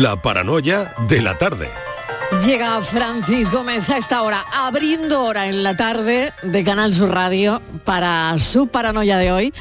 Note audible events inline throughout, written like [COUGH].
La paranoia de la tarde. Llega Francis Gómez a esta hora, abriendo hora en la tarde de Canal Sur Radio para su paranoia de hoy.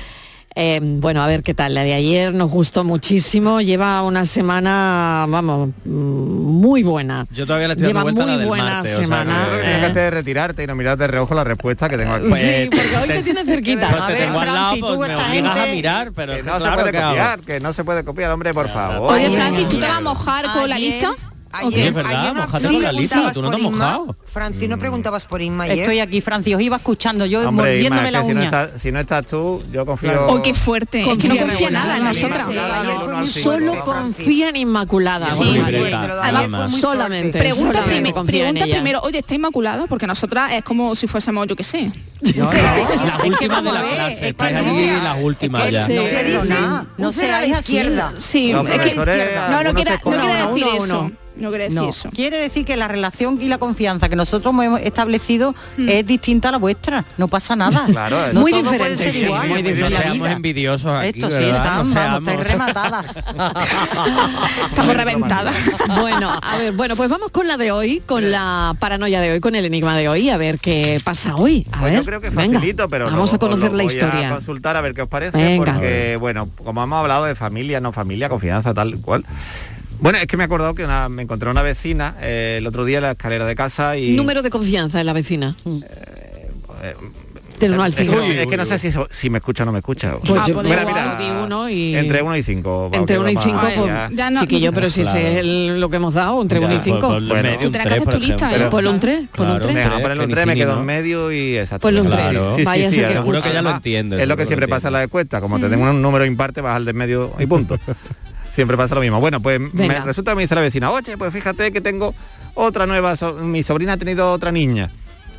Eh, bueno, a ver qué tal. La de ayer nos gustó muchísimo. Lleva una semana, vamos, mm, muy buena. Yo todavía le estoy Lleva dando a muy la del buena martes, o sea, semana. que- Lo que tienes que hacer retirarte y no mirar de reojo la respuesta que tengo aquí. sí, porque hoy te tienes cerquita. Pues te ver, tengo al lado, Francis, pues tú me esta obligas a gente- mirar, pero que no claro, se puede ¿qué hago? copiar, que no se puede copiar, hombre, por favor. Oye, Francis, ¿tú te vas a mojar con la lista? Ayer, Es verdad, ayer no mojate con la preguntabas tú no te por has Inma. mojado. Francis, ¿no preguntabas por Inma ayer? Estoy aquí, Francis, os iba escuchando yo Hombre, Inma, mordiéndome es la que si no, uña. estás, si no estás tú, yo confío... Oh, qué fuerte. Es que no Confía en nada en Inma. nosotras. Sí, sí, Solo confía en Inmaculada. Sí, además. ayer fue muy Solamente. Pregunta, primero, oye, ¿está inmaculada? Porque nosotras es como si fuésemos, yo qué sé. Las [LAUGHS] últimas de la clase, estáis no- aquí las últimas ya. Sí. No se dice, No no se a la izquierda. Sí, no, no quiere, decir eso. No quiere decir No, eso. quiere decir que la relación y la confianza que nosotros hemos establecido es distinta a la vuestra. No pasa nada. [LAUGHS] Claro, es- no Muy diferente, ser sí, igual muy en diferente. la No seamos vida. envidiosos aquí, Esto sí, ¿verdad? están, No vamos, seamos- estáis [LAUGHS] rematadas. Estamos reventadas. [LAUGHS] Bueno, a ver, bueno, pues vamos con la de hoy, con la paranoia de hoy, con el enigma de hoy, a ver qué pasa hoy. A Pues ver, yo creo que venga, facilito, pero vamos lo- a conocer la voy historia. a consultar a ver qué os parece, Venga. porque bueno, como hemos hablado de familia, no familia, confianza, tal cual. Bueno, es que me he acordado que una- me encontré una vecina eh, el otro día en la escalera de casa y Número de confianza en la vecina. eh, Del uno al es, que, cinco. es que no sé si, eso- si me escucha o no me escucha. Pues Ah, yo- Mira, igual, mira, di uno y- entre 1 y 5. Entre 1 y 5, pues, Ya no- chiquillo, pero si Claro. ese es el- lo que hemos dado, entre 1 y Ya, 5. Pues, Bueno, Tú tu lista. ¿eh? Ponle un 3, ponle un Claro. 3. Venga, vamos a ponerle un que 3, ni me quedo en medio y exacto. Ponle un Sí, tres. sí, sí, Vaya sí, si que además, Seguro que ya lo además, entiendo. Es lo que siempre pasa en la encuesta, como te tengo un número imparte, vas al del medio y punto. [LAUGHS] siempre pasa lo mismo. Bueno, pues me, resulta que me dice la vecina, oye, pues fíjate que tengo otra nueva, so- mi sobrina ha tenido otra niña.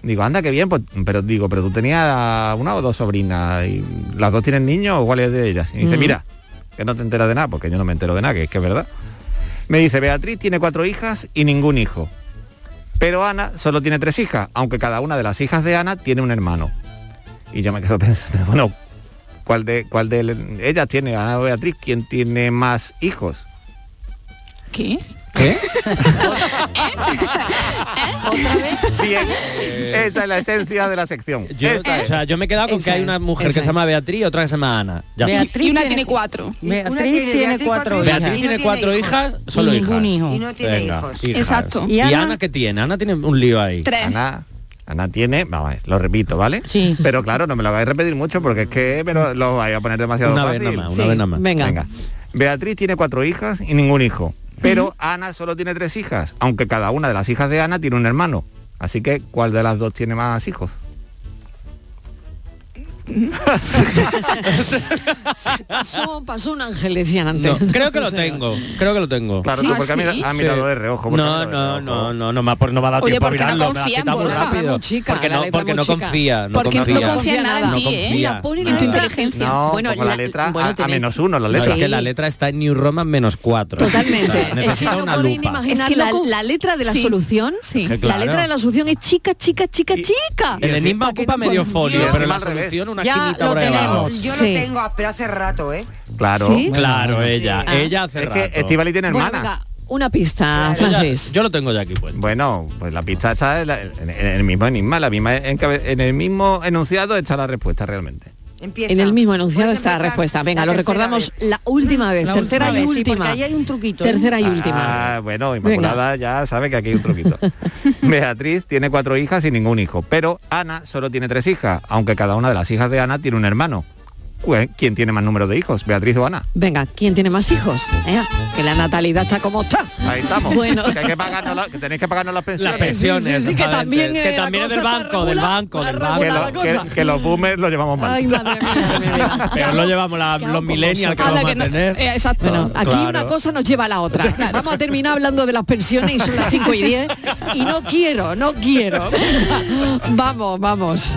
Digo, anda, qué bien, pues, pero digo, pero tú tenías una o dos sobrinas y las dos tienen niños o cuál es de ellas. Y dice, Mm. mira, que no te enteras de nada, porque yo no me entero de nada, que es que es verdad. Me dice, Beatriz tiene cuatro hijas y ningún hijo. Pero Ana solo tiene tres hijas, aunque cada una de las hijas de Ana tiene un hermano. Y yo me quedo [LAUGHS] pensando, bueno, ¿cuál de, cuál de ellas tiene, Ana o Beatriz, quién tiene más hijos? ¿Qué? ¿Qué? [LAUGHS] Bien, esa es la esencia de la sección. Yo, Esa o es. sea, yo me he quedado con Esa que hay una mujer que se llama. Beatriz y otra que se llama Ana. Ya. Beatriz Y una tiene- cuatro. Beatriz Una tiene- tiene Beatriz cuatro cuatro hijas. Beatriz Y tiene no tiene cuatro hijos. hijas, solo Y hijas. ningún hijo. Y no tiene hijos. Exacto. ¿Y, ¿Y Ana? Ana? qué tiene? Ana tiene un lío ahí. Tres. Ana, Ana tiene, vamos a ver, lo repito, ¿vale? Sí. Pero claro, no me lo vais a repetir mucho porque es que me lo, lo vais a poner demasiado Una vez fácil. nada más, una Sí, vez nada más. Venga. Venga. Beatriz tiene cuatro hijas y ningún hijo. Pero Ana solo tiene tres hijas, aunque cada una de las hijas de Ana tiene un hermano. Así que, ¿cuál de las dos tiene más hijos? Pasó, pasó un ángel, decían antes. No, creo que lo tengo, creo que lo tengo. Claro, ¿Sí? tú porque ¿Ah, ha mira- sí? ha mirado Sí. de reojo. porque No, no, no, no, no, me ha, por- no me ha dado Oye, tiempo a porque no mirarlo, me ha confía en quitado muy Borja, rápido. chica, porque la no, porque no confía, no Porque no confía. confía nada en ti, ¿eh? confía. Mira, pone En la tu letra- inteligencia. No, Bueno, la, la- letra bueno, a- menos uno, la letra. es que la letra está en New Roman menos cuatro. Totalmente. Necesita no una podéis lupa. imaginar Es que la, la letra de la solución. La letra de la solución es chica, chica, chica, chica. El enigma ocupa medio folio, pero la solución una Ya lo tenemos. Yo Sí. lo tengo, pero hace rato, ¿eh? Claro. ¿Sí? Claro, ella, Ah. ella hace Es que rato. Estivali tiene Bueno, hermana. venga, una pista, Yo ya- Francis. yo lo tengo ya aquí pues. Bueno, pues la pista está en, la- en- en el mismo enigma, la misma en el mismo enunciado está la respuesta realmente. Empieza. En el mismo enunciado está la respuesta. Venga, la lo recordamos vez. la última vez, La tercera última y vez, sí, porque última. ahí hay un truquito, ¿eh? Tercera y última. Ah, bueno, Inmaculada ya sabe que aquí hay un truquito. [LAUGHS] Beatriz tiene cuatro hijas y ningún hijo, pero Ana solo tiene tres hijas, aunque cada una de las hijas de Ana tiene un hermano. Pues, ¿Quién tiene más número de hijos, Beatriz o Ana? Venga, ¿quién tiene más hijos? Eh, Que la natalidad está como está. Ahí estamos. Bueno. Que, hay que, pagarnos la- que tenéis que pagarnos las pensiones. Las pensiones, Sí, sí, sí, que también, eh, que la también es del banco, del banco, del que, banco. lo- que- los boomers lo llevamos mal. Ay, madre mía, mi vida. ¿Qué Pero lo llevamos la- ¿Qué hago los millennials que vamos a no- tener. eh, exacto. Bueno, aquí Claro. una [LAUGHS] cosa nos lleva a la otra. Vamos a terminar hablando de las pensiones y son las 5 y 10 y no quiero, no quiero. [LAUGHS] Vamos, vamos.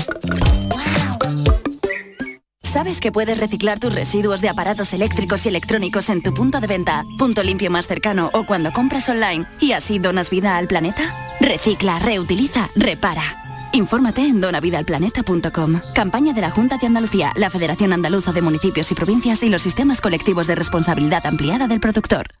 ¿Sabes que puedes reciclar tus residuos de aparatos eléctricos y electrónicos en tu punto de venta, punto limpio más cercano o cuando compras online y así donas vida al planeta? Recicla, reutiliza, repara. Infórmate en donavidalplaneta.com. Campaña de la Junta de Andalucía, la Federación Andaluza de Municipios y Provincias y los sistemas colectivos de responsabilidad ampliada del productor.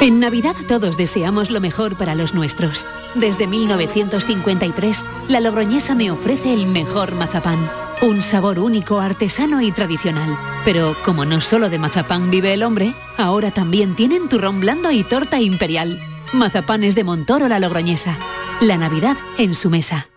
En Navidad todos deseamos lo mejor para los nuestros. Desde 1953, la Logroñesa me ofrece el mejor mazapán. Un sabor único, artesano y tradicional. Pero como no solo de mazapán vive el hombre, ahora también tienen turrón blando y torta imperial. Mazapanes de Montoro la Logroñesa. La Navidad en su mesa.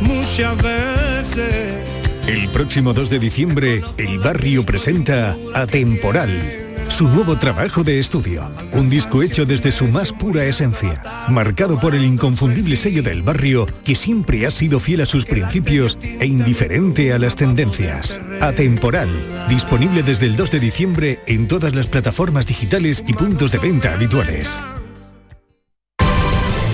Muchas veces. El próximo 2 de diciembre, el barrio presenta Atemporal, su nuevo trabajo de estudio. Un disco hecho desde su más pura esencia, marcado por el inconfundible sello del barrio que siempre ha sido fiel a sus principios e indiferente a las tendencias. Atemporal, disponible desde el 2 de diciembre en todas las plataformas digitales y puntos de venta habituales.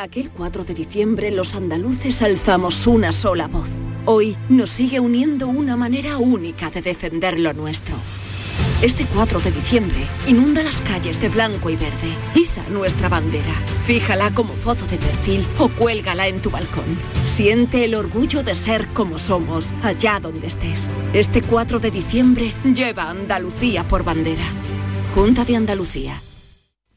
Aquel 4 de diciembre los andaluces alzamos una sola voz. Hoy nos sigue uniendo una manera única de defender lo nuestro. Este 4 de diciembre inunda las calles de blanco y verde. Iza nuestra bandera. Fíjala como foto de perfil o cuélgala en tu balcón. Siente el orgullo de ser como somos, allá donde estés. Este 4 de diciembre lleva Andalucía por bandera. Junta de Andalucía.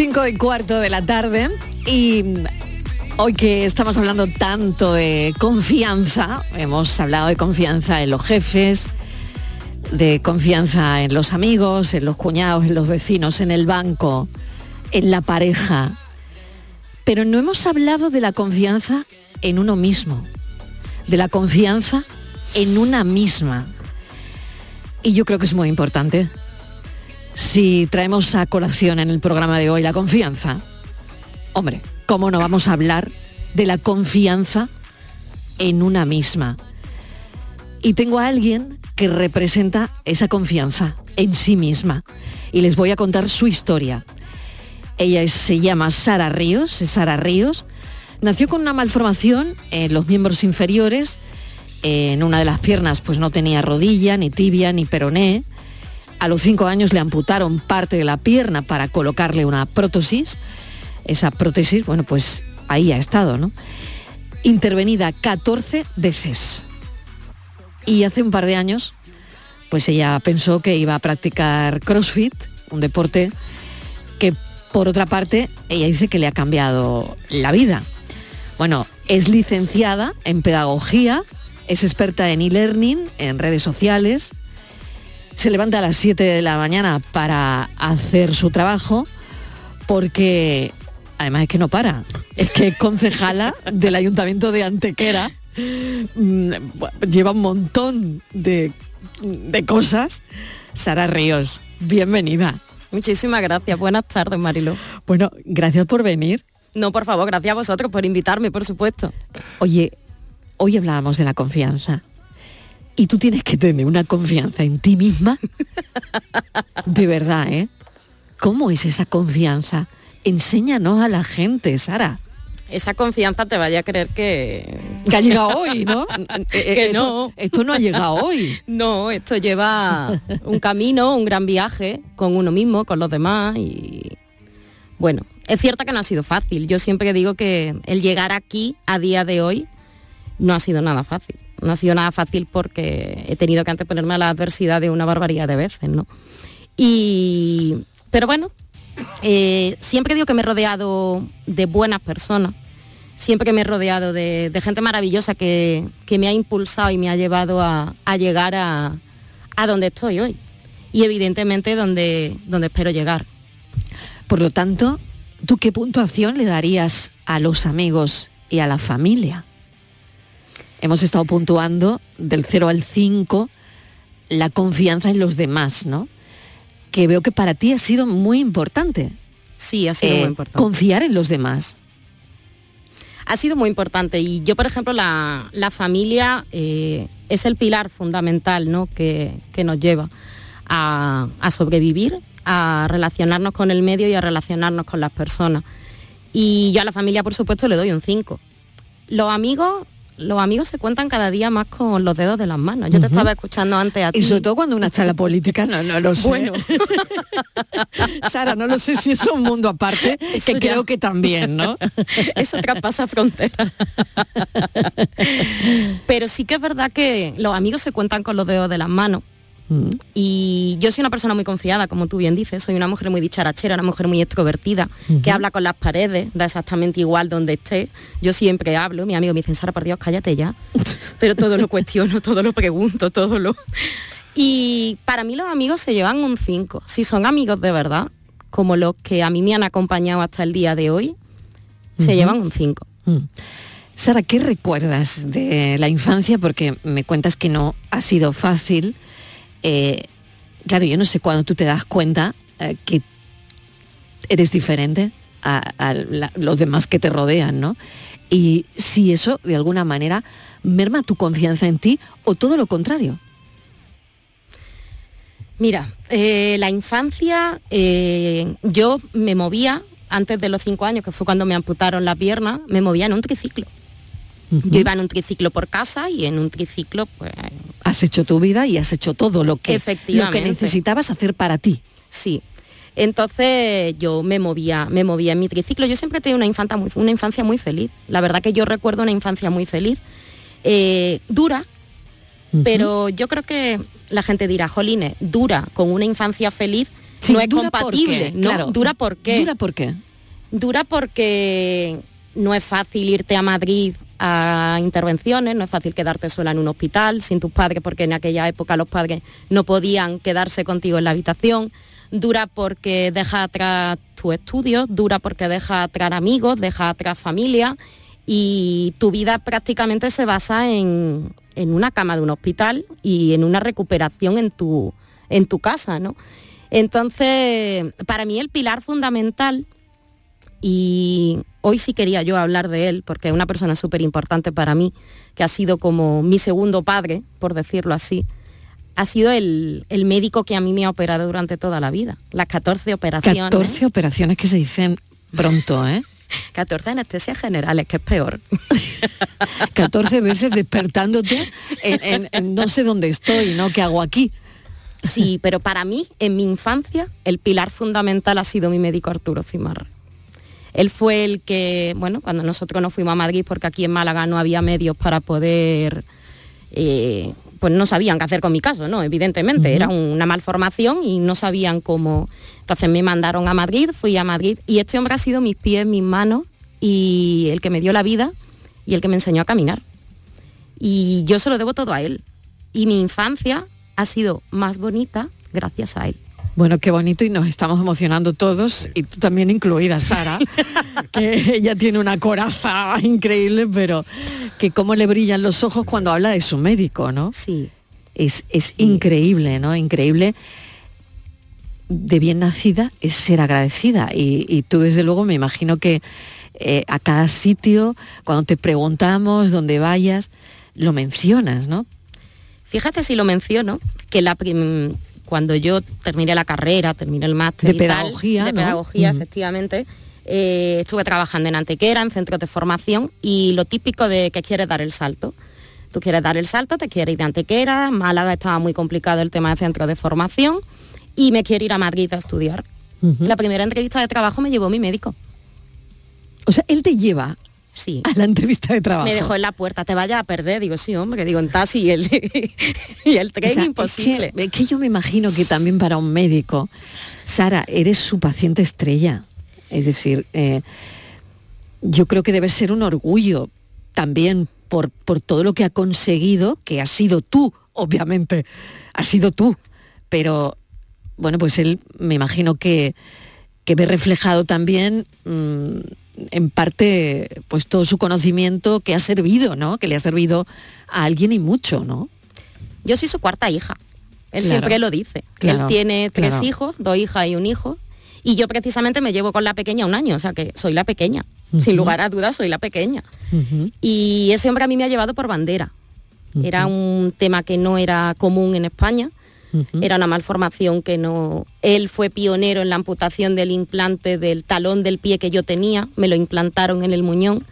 5 y cuarto de la tarde y Hoy que estamos hablando tanto de confianza, hemos hablado de confianza en los jefes, de confianza en los amigos, en los cuñados, en los vecinos, en el banco, en la pareja. Pero no hemos hablado de la confianza en uno mismo, de la confianza en una misma. Y yo creo que es muy importante. Si traemos a colación en el programa de hoy la confianza, hombre, ¿cómo no vamos a hablar de la confianza en una misma? Y tengo a alguien que representa esa confianza en sí misma. Y les voy a contar su historia. Ella se llama Sara Ríos, Sara Ríos. Nació con una malformación en los miembros inferiores. En una de las piernas pues no tenía rodilla, ni tibia, ni peroné. A los cinco años le amputaron parte de la pierna para colocarle una prótesis. Esa prótesis, bueno, pues ahí ha estado, ¿no? Intervenida 14 veces. Y hace un par de años, pues ella pensó que iba a practicar CrossFit, un deporte que por otra parte ella dice que le ha cambiado la vida. Bueno, es licenciada en pedagogía, es experta en e-learning, en redes sociales, se levanta a las 7 de la mañana para hacer su trabajo porque además es que no para, es que es concejala del ayuntamiento de Antequera, mm, lleva un montón de, de cosas. Sara Ríos, bienvenida. Muchísimas gracias, buenas tardes Marilo. Bueno, gracias por venir. No, por favor, gracias a vosotros por invitarme, por supuesto. Oye, hoy hablábamos de la confianza. Y tú tienes que tener una confianza en ti misma. De verdad, ¿eh? ¿Cómo es esa confianza? Enséñanos a la gente, Sara. Esa confianza te vaya a creer que... Que ha llegado hoy, ¿no? [LAUGHS] Eh, eh, que esto- no. Esto no ha llegado hoy. No, esto lleva un camino, un gran viaje con uno mismo, con los demás y... Bueno, es cierto que no ha sido fácil. Yo siempre digo que el llegar aquí a día de hoy no ha sido nada fácil. No ha sido nada fácil porque he tenido que anteponerme a la adversidad de una barbaridad de veces, ¿no? Y... Pero bueno, eh, siempre digo que me he rodeado de buenas personas, siempre que me he rodeado de, de gente maravillosa que, que me ha impulsado y me ha llevado a, a llegar a, a donde estoy hoy. Y evidentemente donde, donde espero llegar. Por lo tanto, ¿tú qué puntuación le darías a los amigos y a la familia? Hemos estado puntuando del 0 al 5 la confianza en los demás, ¿no? Que veo que para ti ha sido muy importante. Sí, ha sido Eh, muy importante. Confiar en los demás. ha sido muy importante y yo por ejemplo la, la familia eh, es el pilar fundamental ¿no? que, que nos lleva a, a sobrevivir a relacionarnos con el medio y a relacionarnos con las personas y yo a la familia por supuesto le doy un 5 los amigos los amigos se cuentan cada día más con los dedos de las manos yo te estaba escuchando antes a ti Y sobre todo cuando una está en la política, no, no lo sé. Bueno. [LAUGHS] Sara, no lo sé si es un mundo aparte, [LAUGHS] Eso que ya- creo que también, ¿no? [LAUGHS] Eso traspasa fronteras. Pero sí que es verdad que los amigos se cuentan con los dedos de las manos. Mm. Y yo soy una persona muy confiada, como tú bien dices, soy una mujer muy dicharachera, una mujer muy extrovertida, que habla con las paredes, da exactamente igual donde esté. Yo siempre hablo, mi amigo me dice, Sara, por Dios, cállate ya. [LAUGHS] Pero todo lo cuestiono, todo lo pregunto, todo lo... Y para mí los amigos se llevan un 5. Si son amigos de verdad, como los que a mí me han acompañado hasta el día de hoy, se llevan un 5. Mm. Sara, ¿qué recuerdas de la infancia? Porque me cuentas que no ha sido fácil. Eh, claro, yo no sé cuándo tú te das cuenta eh, que eres diferente a, los demás que te rodean, ¿no? Y si eso de alguna manera merma tu confianza en ti o todo lo contrario. Mira, eh, la infancia, yo me movía, antes de los cinco años, que fue cuando me amputaron la pierna, me movía en un triciclo. Yo iba en un triciclo por casa y en un triciclo, pues... Has hecho tu vida y has hecho todo lo que, lo que necesitabas hacer para ti. Sí. Entonces yo me movía, me movía en mi triciclo. Yo siempre tenido una infancia muy, una infancia muy feliz. La verdad que yo recuerdo una infancia muy feliz. Eh, dura, pero yo creo que la gente dirá, Jolines, dura con una infancia feliz Sí, no es dura ¿por compatible? ¿no? Claro. Dura por qué? ¿Dura por qué? Dura porque no es fácil irte a Madrid a intervenciones, no es fácil quedarte sola en un hospital sin tus padres, porque en aquella época los padres no podían quedarse contigo en la habitación. Dura porque deja atrás tu estudio, dura porque deja atrás amigos, deja atrás familia y tu vida prácticamente se basa en, en una cama de un hospital y en una recuperación en tu, en tu casa, ¿no? Entonces, para mí el pilar fundamental y hoy sí quería yo hablar de él porque es una persona súper importante para mí, que ha sido como mi segundo padre, por decirlo así. Ha sido el, el médico que a mí me ha operado durante toda la vida. Las 14 operaciones. 14 operaciones que se dicen pronto, ¿eh? [LAUGHS] 14 anestesias generales, que es peor. [LAUGHS] 14 veces despertándote en, en- en no sé dónde estoy, ¿no? ¿Qué hago aquí? Sí, pero para mí, en mi infancia, el pilar fundamental ha sido mi médico Arturo Cimarra. Él fue el que, bueno, cuando nosotros nos fuimos a Madrid, porque aquí en Málaga no había medios para poder, eh, pues no sabían qué hacer con mi caso, ¿no? Evidentemente, era una malformación y no sabían cómo. Entonces me mandaron a Madrid, fui a Madrid y este hombre ha sido mis pies, mis manos y el que me dio la vida y el que me enseñó a caminar. Y yo se lo debo todo a él. Y mi infancia ha sido más bonita gracias a él. Bueno, qué bonito y nos estamos emocionando todos y tú también incluida, Sara, [LAUGHS] que ella tiene una coraza increíble, pero que cómo le brillan los ojos cuando habla de su médico, ¿no? Sí. Es, es increíble, ¿no? Increíble. De bien nacida es ser agradecida y, y tú desde luego me imagino que eh, a cada sitio, cuando te preguntamos, donde vayas, lo mencionas, ¿no? Fíjate si lo menciono, que la prim- cuando yo terminé la carrera, terminé el máster De y tal, pedagogía, de pedagogía, efectivamente, eh, estuve trabajando en Antequera, en centros de formación, y lo típico de que quieres dar el salto. Tú quieres dar el salto, te quieres ir de Antequera, Málaga estaba muy complicado el tema de centros de formación, y me quiero ir a Madrid a estudiar. La primera entrevista de trabajo me llevó mi médico. O sea, él te lleva sí. a la entrevista de trabajo. Me dejó en la puerta, te vayas a perder. Digo, sí, hombre, digo, en taxi y el, [LAUGHS] y el tren O sea, imposible. Es que, es que yo me imagino que también para un médico, Sara, eres su paciente estrella. Es decir, eh, yo creo que debe ser un orgullo también por, por todo lo que ha conseguido, que ha sido tú, obviamente, ha sido tú. Pero bueno, pues él me imagino que, que ve reflejado también mm, en parte pues todo su conocimiento que ha servido, ¿no? Que le ha servido a alguien y mucho, ¿no? Yo soy su cuarta hija. Él Claro. siempre lo dice. Claro, Él tiene tres claro. hijos, dos hijas y un hijo. Y yo precisamente me llevo con la pequeña un año, o sea que soy la pequeña. Sin lugar a dudas, soy la pequeña. Y ese hombre a mí me ha llevado por bandera. Era un tema que no era común en España. Era una malformación que no... Él fue pionero en la amputación del implante del talón del pie que yo tenía. Me lo implantaron en el muñón.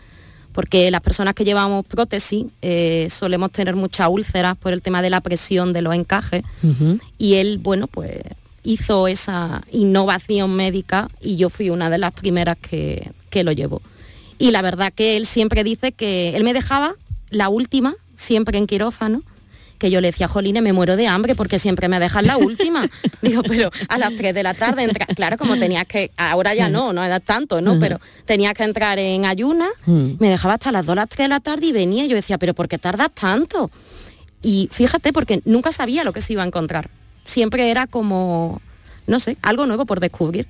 Porque las personas que llevamos prótesis eh, solemos tener muchas úlceras por el tema de la presión de los encajes. Y él, bueno, pues hizo esa innovación médica y yo fui una de las primeras que, que lo llevó. Y la verdad que él siempre dice que él me dejaba la última, siempre en quirófano, que yo le decía, Joline, me muero de hambre porque siempre me dejas la última. [LAUGHS] Digo, pero a las 3 de la tarde, entra... claro, como tenías que, ahora ya no, no era tanto, ¿no? Ujú. Pero tenías que entrar en ayuna, Mm. me dejaba hasta las 2 las 3 de la tarde y venía y yo decía, pero ¿por qué tardas tanto? Y fíjate, porque nunca sabía lo que se iba a encontrar. Siempre era como, no sé, algo nuevo por descubrir.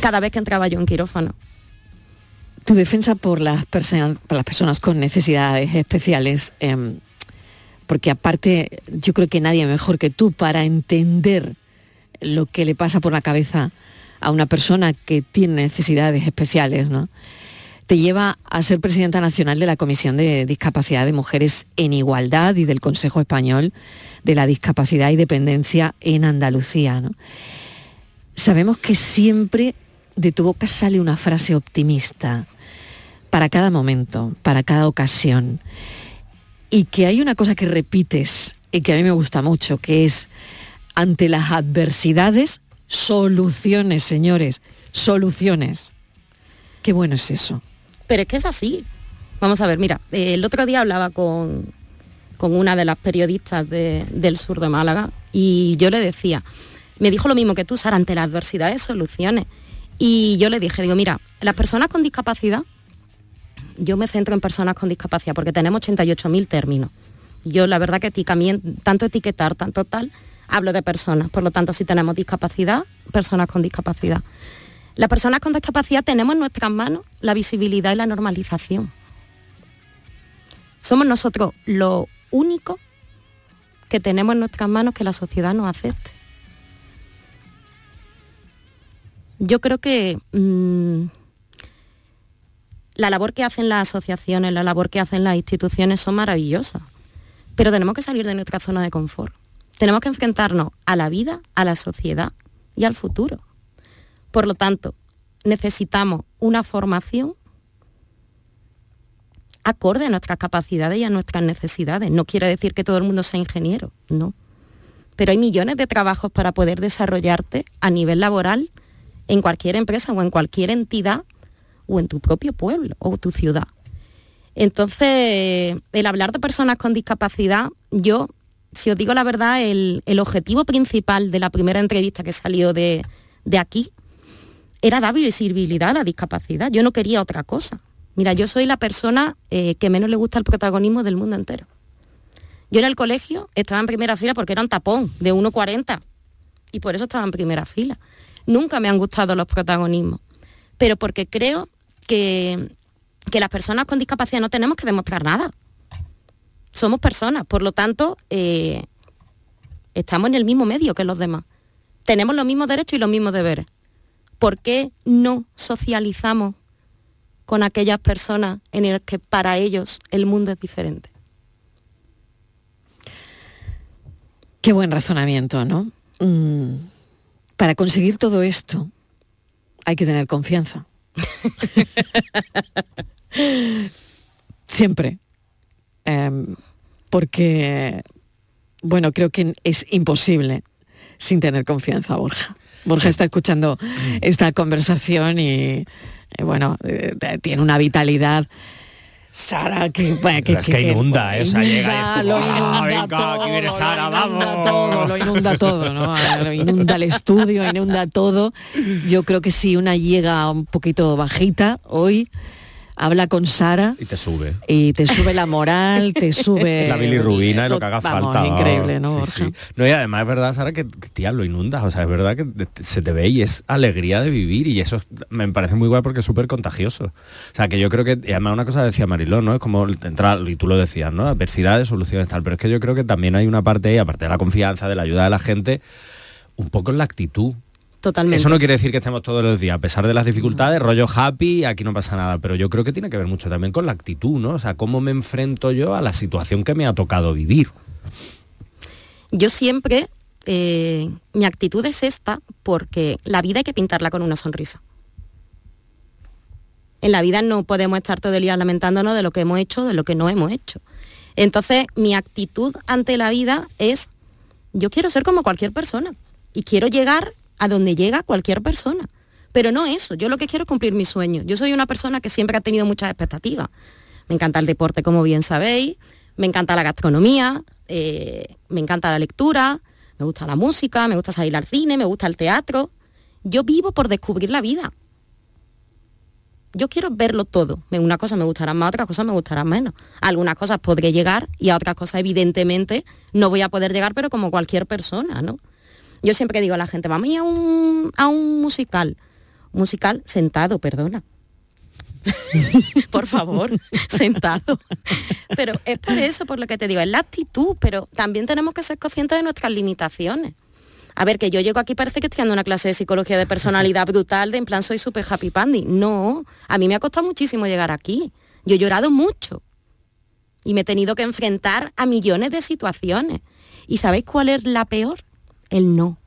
Cada vez que entraba yo en quirófano. Tu defensa por las, por las personas con necesidades especiales, em, porque aparte yo creo que nadie mejor que tú para entender lo que le pasa por la cabeza a una persona que tiene necesidades especiales, ¿no? Te lleva a ser presidenta nacional de la Comisión de Discapacidad de Mujeres en Igualdad y del Consejo Español de la Discapacidad y Dependencia en Andalucía, ¿no? Sabemos que siempre de tu boca sale una frase optimista para cada momento, para cada ocasión. Y que hay una cosa que repites y que a mí me gusta mucho, que es ante las adversidades, soluciones, señores, soluciones. Qué bueno es eso. Pero es que es así. Vamos a ver, mira, el otro día hablaba con, con una de las periodistas de- del sur de Málaga y yo le decía, me dijo lo mismo que tú, Sara, ante las adversidades, soluciones. Y yo le dije, digo, mira, las personas con discapacidad yo me centro en personas con discapacidad porque tenemos 88.000 términos. Yo la verdad que tanto etiquetar, tanto tal, hablo de personas. Por lo tanto, si tenemos discapacidad, personas con discapacidad. Las personas con discapacidad tenemos en nuestras manos la visibilidad y la normalización. Somos nosotros lo único que tenemos en nuestras manos que la sociedad nos acepte. Yo creo que mm, la labor que hacen las asociaciones, la labor que hacen las instituciones son maravillosas, pero tenemos que salir de nuestra zona de confort. Tenemos que enfrentarnos a la vida, a la sociedad y al futuro. Por lo tanto, necesitamos una formación acorde a nuestras capacidades y a nuestras necesidades. No quiere decir que todo el mundo sea ingeniero, no. Pero hay millones de trabajos para poder desarrollarte a nivel laboral en cualquier empresa o en cualquier entidad o en tu propio pueblo o tu ciudad. Entonces, el hablar de personas con discapacidad, yo, si os digo la verdad, el, el objetivo principal de la primera entrevista que salió de, de aquí era dar visibilidad a la discapacidad. Yo no quería otra cosa. Mira, yo soy la persona eh, que menos le gusta el protagonismo del mundo entero. Yo en el colegio estaba en primera fila porque era un tapón de 1,40 y por eso estaba en primera fila. Nunca me han gustado los protagonismos, pero porque creo que, las personas con discapacidad no tenemos que demostrar nada. Somos personas, por lo tanto, eh, estamos en el mismo medio que los demás. Tenemos los mismos derechos y los mismos deberes. ¿Por qué no socializamos con aquellas personas en las que para ellos el mundo es diferente? Qué buen razonamiento, ¿no? Mm, para conseguir todo esto hay que tener confianza. [LAUGHS] Siempre. Em, porque, bueno, creo que es imposible sin tener confianza, Borja. Borja está escuchando esta conversación y, eh, bueno, eh, tiene una vitalidad. Sara, que, bueno, Pero es que inunda, ¿eh? O sea, llega y es como, lo "Ah, inunda venga, todo, aquí viene lo Sara, inunda vamos". todo, lo inunda todo, ¿no? Ah, Lo inunda el estudio, inunda todo. Yo creo que si una llega un poquito bajita hoy, habla con Sara Y te sube. y te sube la moral, te [LAUGHS] sube La bilirrubina y lo que haga Vamos, falta. increíble, ¿no, Sí, Borja? sí. No, y además es verdad, Sara, que, que, tía, lo inundas. O sea, es verdad que se te ve y es alegría de vivir y eso es- me parece muy guay porque es súper contagioso. O sea, que yo creo que, y además una cosa decía Mariló, ¿no? Es como entrar, y tú lo decías, ¿no? Adversidades, soluciones, tal. Pero es que yo creo que también hay una parte ahí, aparte de la confianza, de la ayuda de la gente, un poco en la actitud. Totalmente. Eso no quiere decir que estemos todos los días, a pesar de las dificultades, rollo happy, aquí no pasa nada, pero yo creo que tiene que ver mucho también con la actitud, ¿no? O sea, cómo me enfrento yo a la situación que me ha tocado vivir. Yo siempre, eh, mi actitud es esta porque la vida hay que pintarla con una sonrisa. En la vida no podemos estar todo el día lamentándonos de lo que hemos hecho, de lo que no hemos hecho. Entonces, mi actitud ante la vida es, yo quiero ser como cualquier persona y quiero llegar a donde llega cualquier persona. Pero no eso, yo lo que quiero es cumplir mi sueño. Yo soy una persona que siempre ha tenido muchas expectativas. Me encanta el deporte, como bien sabéis, me encanta la gastronomía, eh, me encanta la lectura, me gusta la música, me gusta salir al cine, me gusta el teatro. Yo vivo por descubrir la vida. Yo quiero verlo todo. Una cosa me gustará más, otras cosas me gustarán menos. Algunas cosas podré llegar y a otras cosas evidentemente no voy a poder llegar, pero como cualquier persona, ¿no? Yo siempre digo a la gente, vamos a ir a un, a un musical. Musical sentado, perdona. [LAUGHS] por favor, [LAUGHS] sentado. Pero es por eso, por lo que te digo, es la actitud, pero también tenemos que ser conscientes de nuestras limitaciones. A ver, que yo llego aquí parece que estoy dando una clase de psicología de personalidad [LAUGHS] brutal, de en plan soy súper happy pandy. No, a mí me ha costado muchísimo llegar aquí. Yo he llorado mucho. Y me he tenido que enfrentar a millones de situaciones. ¿Y sabéis cuál es la peor? El no.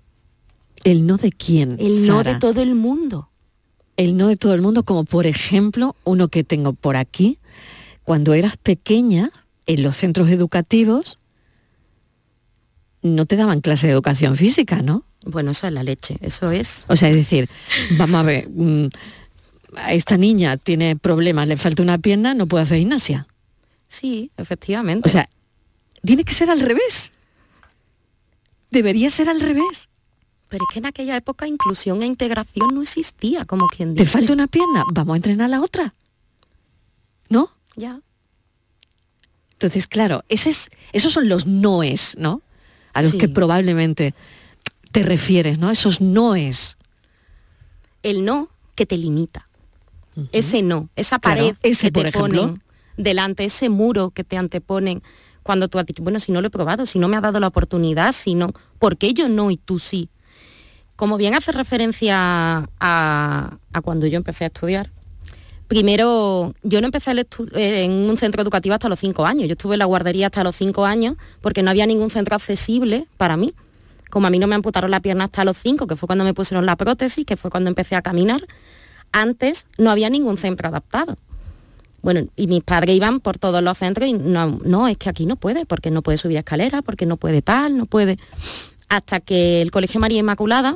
¿El no de quién? El no Sara? de todo el mundo. El no de todo el mundo, como por ejemplo uno que tengo por aquí, cuando eras pequeña, en los centros educativos, no te daban clase de educación física, ¿no? Bueno, eso es la leche, eso es. O sea, es decir, vamos a ver, mm, a esta niña tiene problemas, le falta una pierna, no puede hacer gimnasia. Sí, efectivamente. O sea, tiene que ser al revés. Debería ser al revés. Pero es que en aquella época inclusión e integración no existía, como quien ¿Te dice. falta una pierna? Vamos a entrenar la otra. ¿no? Ya. Entonces, claro, ese es, esos son los noes, ¿no? A los Sí. que probablemente te refieres, ¿no? Esos noes. El no que te limita. Ese no, esa Claro, pared ese, que por te ejemplo. ponen delante, ese muro que te anteponen cuando tú has dicho, bueno, si no lo he probado, si no me ha dado la oportunidad, si no, ¿por qué yo no y tú sí? Como bien hace referencia a, cuando yo empecé a estudiar, primero, yo no empecé el eh, en un centro educativo hasta los cinco años, yo estuve en la guardería hasta los cinco años porque no había ningún centro accesible para mí. Como a mí no me amputaron la pierna hasta los cinco, que fue cuando me pusieron la prótesis, que fue cuando empecé a caminar, antes no había ningún centro adaptado. Bueno, y mis padres iban por todos los centros y no, no, es que aquí no puede, porque no puede subir escaleras, porque no puede tal, no puede. Hasta que el Colegio María Inmaculada,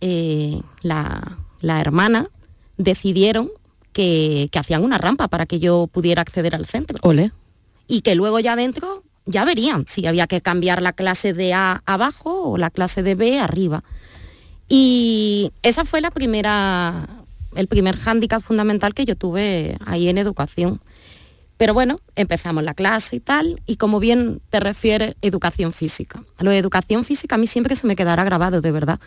eh, la, la hermana, decidieron que, que hacían una rampa para que yo pudiera acceder al centro. Ole. Y que luego ya adentro ya verían si había que cambiar la clase de A abajo o la clase de B arriba. Y esa fue la primera, el primer hándicap fundamental que yo tuve ahí en educación. Pero bueno, empezamos la clase y tal, y como bien te refieres, educación física. Lo de educación física a mí siempre se me quedará grabado, de verdad.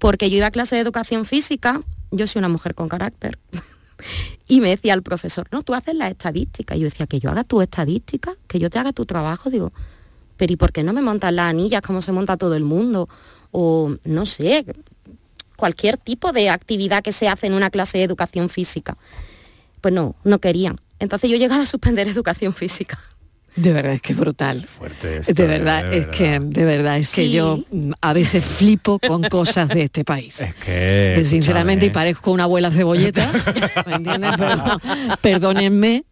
Porque yo iba a clase de educación física, yo soy una mujer con carácter, [LAUGHS] y me decía el profesor, no, tú haces la estadística. Y yo decía, que yo haga tu estadística, que yo te haga tu trabajo. Digo, pero ¿y por qué no me montas las anillas como se monta todo el mundo? O no sé, cualquier tipo de actividad que se hace en una clase de educación física. Pues no, no querían. Entonces yo he llegado a suspender [LAUGHS] educación física. De verdad, es que es brutal. Fuerte de verdad, es que de verdad es que yo mm, a veces flipo con cosas de este país. Es que, Que sinceramente y escúchame. parezco una abuela cebolleta, [LAUGHS] ¿me entiendes? Perdón- perdónenme,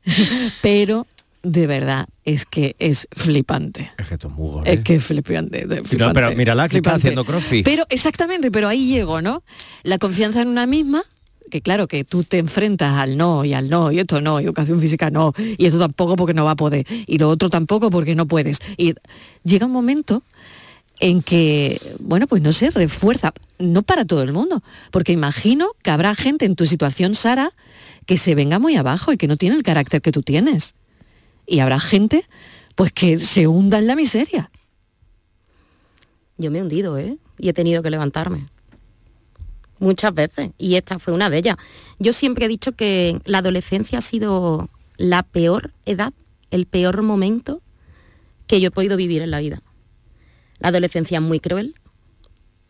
pero de verdad es que es flipante. Es que esto es muy gore. Es que es flipante. No, pero mírala que está flipante. haciendo crossfit. Pero exactamente, pero ahí llego, ¿no? La confianza en una misma, que claro, que tú te enfrentas al no y al no, y esto no, educación física no, y esto tampoco porque no va a poder, y lo otro tampoco porque no puedes. Y llega un momento en que, bueno, pues no se refuerza, no para todo el mundo, porque imagino que habrá gente en tu situación, Sara, que se venga muy abajo y que no tiene el carácter que tú tienes. Y habrá gente, pues que se hunda en la miseria. Yo me he hundido, ¿eh? Y he tenido que levantarme. Muchas veces. Y esta fue una de ellas. Yo siempre he dicho que la adolescencia ha sido la peor edad, el peor momento que yo he podido vivir en la vida. La adolescencia es muy cruel.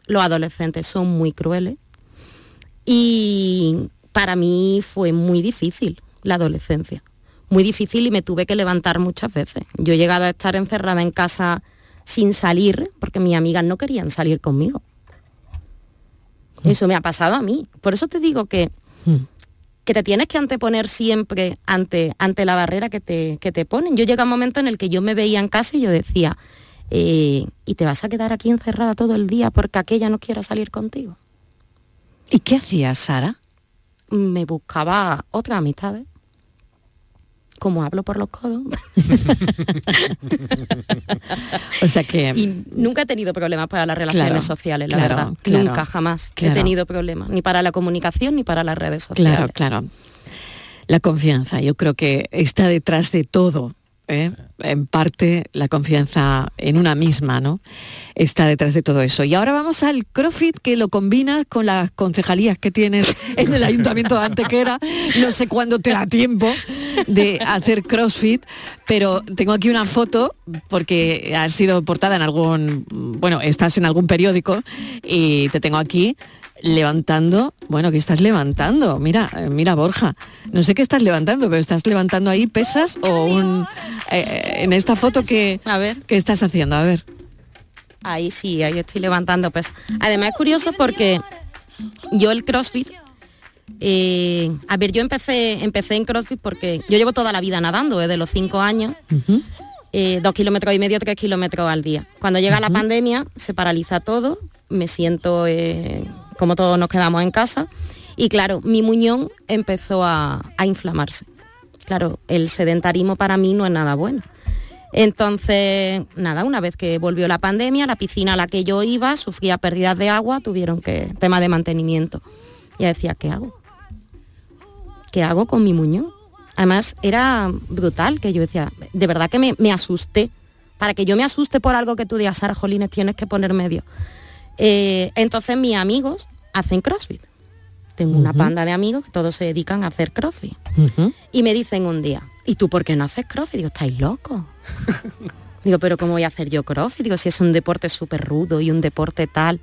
Los adolescentes son muy crueles. Y para mí fue muy difícil la adolescencia. Muy difícil y me tuve que levantar muchas veces. Yo he llegado a estar encerrada en casa sin salir porque mis amigas no querían salir conmigo. Eso me ha pasado a mí. Por eso te digo que, que te tienes que anteponer siempre ante, ante la barrera que te, que te ponen. Yo llega un momento en el que yo me veía en casa y yo decía, eh, ¿y te vas a quedar aquí encerrada todo el día porque aquella no quiera salir contigo? ¿Y qué hacías, Sara? Me buscaba otras amistades. Como hablo por los codos. [LAUGHS] O sea que... Y nunca he tenido problemas para las relaciones Claro, sociales, la claro, verdad. claro, nunca, jamás he tenido problemas, ni para la comunicación ni para las redes sociales. Claro, claro. La confianza, yo creo que está detrás de todo. ¿Eh? En parte la confianza en una misma, ¿no? Está detrás de todo eso. Y ahora vamos al CrossFit que lo combinas con las concejalías que tienes en el Ayuntamiento de Antequera. No sé cuándo te da tiempo de hacer CrossFit, pero tengo aquí una foto porque has sido portada en algún, bueno, estás en algún periódico y te tengo aquí levantando, bueno, ¿qué estás levantando? Mira, eh, mira Borja, no sé qué estás levantando, pero estás levantando ahí pesas o un eh, en esta foto que a ver, ¿qué estás haciendo? A ver. Ahí sí, ahí estoy levantando pesas. Además es curioso porque yo el CrossFit, eh, a ver, yo empecé, empecé en CrossFit porque yo llevo toda la vida nadando, desde los cinco años, eh, dos kilómetros y medio, tres kilómetros al día. Cuando llega la pandemia, se paraliza todo, me siento eh, como todos nos quedamos en casa, y claro, mi muñón empezó a, a inflamarse. Claro, el sedentarismo para mí no es nada bueno. Entonces, nada, una vez que volvió la pandemia, la piscina a la que yo iba sufría pérdidas de agua, tuvieron que, tema de mantenimiento. Y decía, ¿qué hago? ¿Qué hago con mi muñón? Además, era brutal que yo decía, de verdad que me, me asusté. Para que yo me asuste por algo que tú digas, Sara Jolines, tienes que poner medio. Eh, entonces mis amigos hacen CrossFit. Tengo una panda de amigos que todos se dedican a hacer CrossFit. Y me dicen un día, ¿y tú por qué no haces CrossFit? Digo, ¿estáis locos? [LAUGHS] Digo, pero ¿cómo voy a hacer yo CrossFit? Digo, si es un deporte súper rudo y un deporte tal.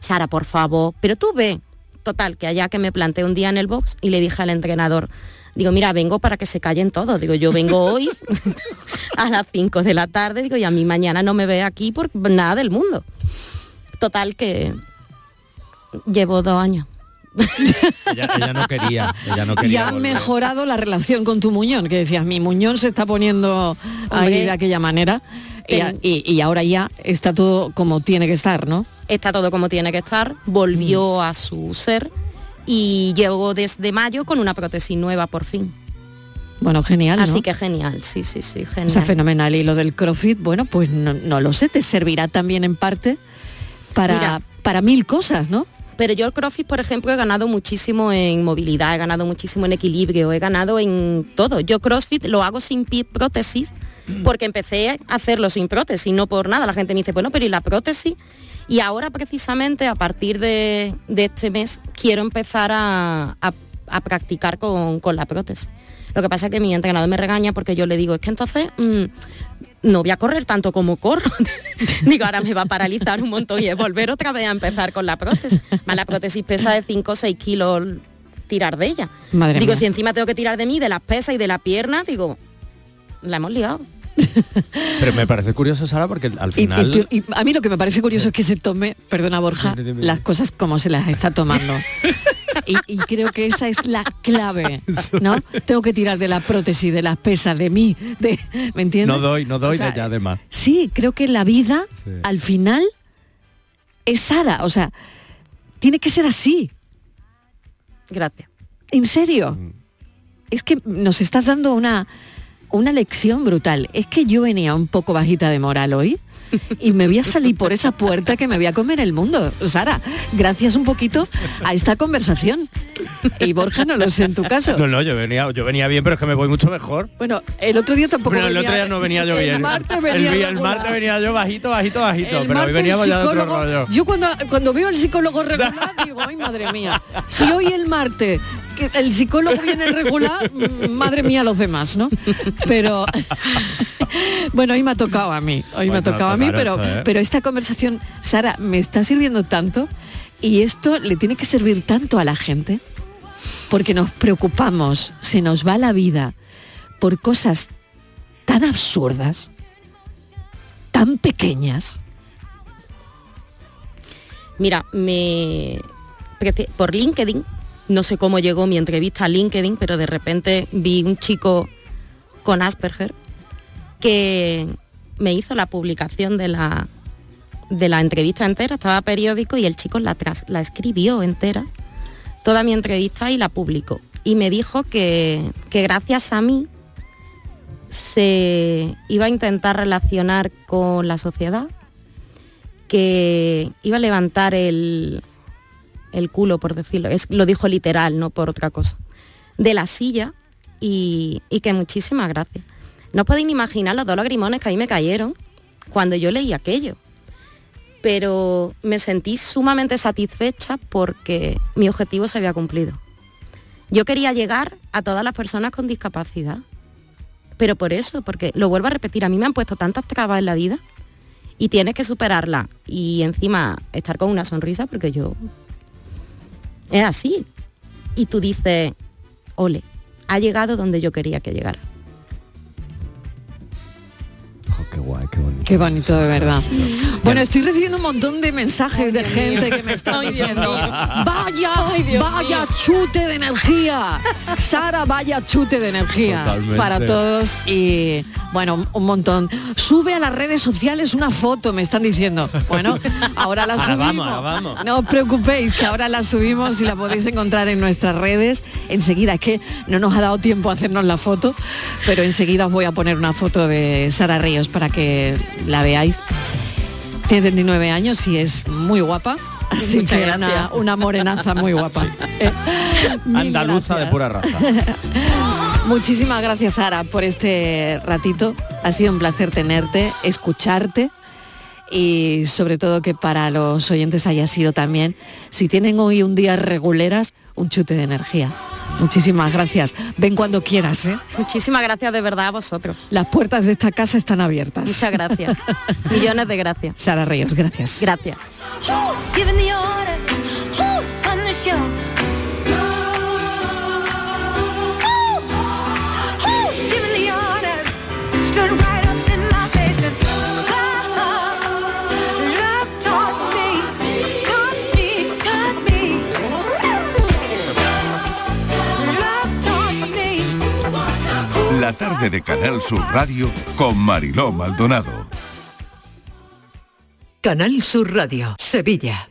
Sara, por favor. Pero tú ve. Total, que allá que me planté un día en el box y le dije al entrenador, digo, mira, vengo para que se callen todos. Digo, yo vengo hoy [LAUGHS] a las 5 de la tarde, digo, y a mí mañana no me ve aquí por nada del mundo. Total que llevo dos años. Ella, ella no quería, ella no Y quería ha volver. mejorado la relación con tu muñón, que decías, mi muñón se está poniendo ahí Hombre, de aquella manera y, ten- y- y ahora ya está todo como tiene que estar, ¿no? Está todo como tiene que estar, volvió a su ser y llevo desde mayo con una prótesis nueva por fin. Bueno, genial, ¿no? Así que genial, sí, sí, sí, O genial. sea, fenomenal. Y lo del CrossFit, bueno, pues no, no lo sé, te servirá también en parte para, Mira. para mil cosas, ¿no? Pero yo el CrossFit, por ejemplo, he ganado muchísimo en movilidad, he ganado muchísimo en equilibrio, he ganado en todo. Yo CrossFit lo hago sin prótesis porque empecé a hacerlo sin prótesis, no por nada. La gente me dice, bueno, pero ¿y la prótesis? Y ahora precisamente a partir de, de este mes quiero empezar a, a- a practicar con, con la prótesis. Lo que pasa es que mi entrenador me regaña porque yo le digo, es que entonces mm, no voy a correr tanto como corro. [LAUGHS] Digo, ahora me va a paralizar un montón y es volver otra vez a empezar con la prótesis. Más la prótesis pesa de 5 o 6 kilos tirar de ella. Madre digo, mía. si encima tengo que tirar de mí, de las pesas y de la pierna, digo, la hemos liado. [LAUGHS] Pero me parece curioso, Sara, porque al final... y a mí lo que me parece curioso es que se tome, perdona Borja, Dime, dime, las cosas como se las está tomando. [LAUGHS] Y, y creo que esa es la clave, ¿no? Tengo que tirar de la prótesis, de las pesas, de mí, de, ¿me entiendes? No doy, no doy O sea, de ya de más. Sí, creo que la vida Sí. al final es Sara, o sea, tiene que ser así. Gracias. ¿En serio? Mm. Es que nos estás dando una, una lección brutal. Es que yo venía un poco bajita de moral hoy y me voy a salir por esa puerta que me voy a comer el mundo. Sara, gracias un poquito a esta conversación. Y Borja, no lo sé en tu caso. No, no, yo venía, yo venía bien, pero es que me voy mucho mejor. Bueno, el otro día tampoco el venía- otro día no venía yo bien. El martes el, venía el regular. martes venía yo bajito, bajito, bajito. El pero el ya de otro rollo. Yo cuando, cuando veo al psicólogo regular [LAUGHS] digo, ay madre mía, si hoy el martes que el psicólogo viene regular, mm, madre mía los demás, ¿no? Pero [LAUGHS] bueno, hoy me ha tocado a mí, hoy me ha tocado a mí, pero, esto, ¿eh? pero esta conversación, Sara, me está sirviendo tanto y esto le tiene que servir tanto a la gente porque nos preocupamos, se nos va la vida por cosas tan absurdas, tan pequeñas. Mira, me por LinkedIn, no sé cómo llegó mi entrevista a LinkedIn, pero de repente vi un chico con Asperger que me hizo la publicación de la de la entrevista entera, estaba periódico y el chico la, la escribió entera, toda mi entrevista y la publicó. Y me dijo que, que gracias a mí se iba a intentar relacionar con la sociedad, que iba a levantar el, el culo, por decirlo, es, lo dijo literal, no por otra cosa, de la silla y, y que muchísimas gracias. No podéis ni imaginar los dos lagrimones que ahí me cayeron cuando yo leí aquello. Pero me sentí sumamente satisfecha porque mi objetivo se había cumplido. Yo quería llegar a todas las personas con discapacidad. Pero por eso, porque lo vuelvo a repetir, a mí me han puesto tantas trabas en la vida y tienes que superarla y encima estar con una sonrisa porque yo es así. Y tú dices, ole, ha llegado donde yo quería que llegara. qué guay, qué bonito. Qué bonito, de verdad. Bueno, estoy recibiendo un montón de mensajes de gente que me está diciendo, vaya, vaya chute de energía. Sara, vaya chute de energía Totalmente. para todos y bueno, un montón. Sube a las redes sociales una foto, me están diciendo. Bueno, [LAUGHS] ahora la Ahora subimos. vamos, ahora vamos. No os preocupéis, que ahora la subimos y la podéis encontrar en nuestras redes. Enseguida, es que no nos ha dado tiempo a hacernos la foto, pero enseguida os voy a poner una foto de Sara Ríos para que la veáis. Tiene 39 años y es muy guapa. Así Muchas que gracias. una, una morenaza muy guapa. Eh, [LAUGHS] Andaluza de pura raza. [LAUGHS] Muchísimas gracias, Sara, por este ratito. Ha sido un placer tenerte, escucharte y sobre todo que para los oyentes haya sido también, si tienen hoy un día reguleras, un chute de energía. Muchísimas gracias. Ven cuando quieras, ¿eh? Muchísimas gracias de verdad a vosotros. Las puertas de esta casa están abiertas. Muchas gracias. [LAUGHS] Millones de gracias. Sara Ríos, gracias. Gracias. La tarde de Canal Sur Radio con Mariló Maldonado. Canal Sur Radio, Sevilla.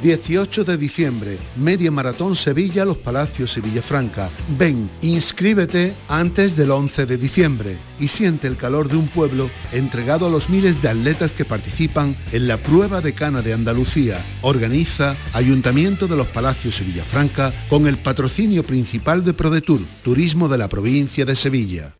18 de diciembre, Media Maratón Sevilla, Los Palacios y Villafranca. Ven, inscríbete antes del 11 de diciembre y siente el calor de un pueblo entregado a los miles de atletas que participan en la prueba de cana de Andalucía. Organiza Ayuntamiento de Los Palacios y Villafranca con el patrocinio principal de ProDetour, Turismo de la provincia de Sevilla.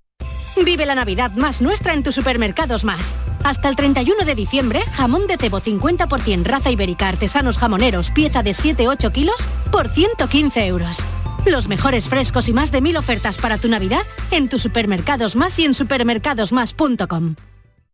Vive la Navidad más nuestra en tus supermercados más. Hasta el 31 de diciembre, jamón de cebo 50% raza ibérica artesanos jamoneros, pieza de 7-8 kilos, por 115 euros. Los mejores frescos y más de mil ofertas para tu Navidad en tus supermercados más y en supermercadosmás.com.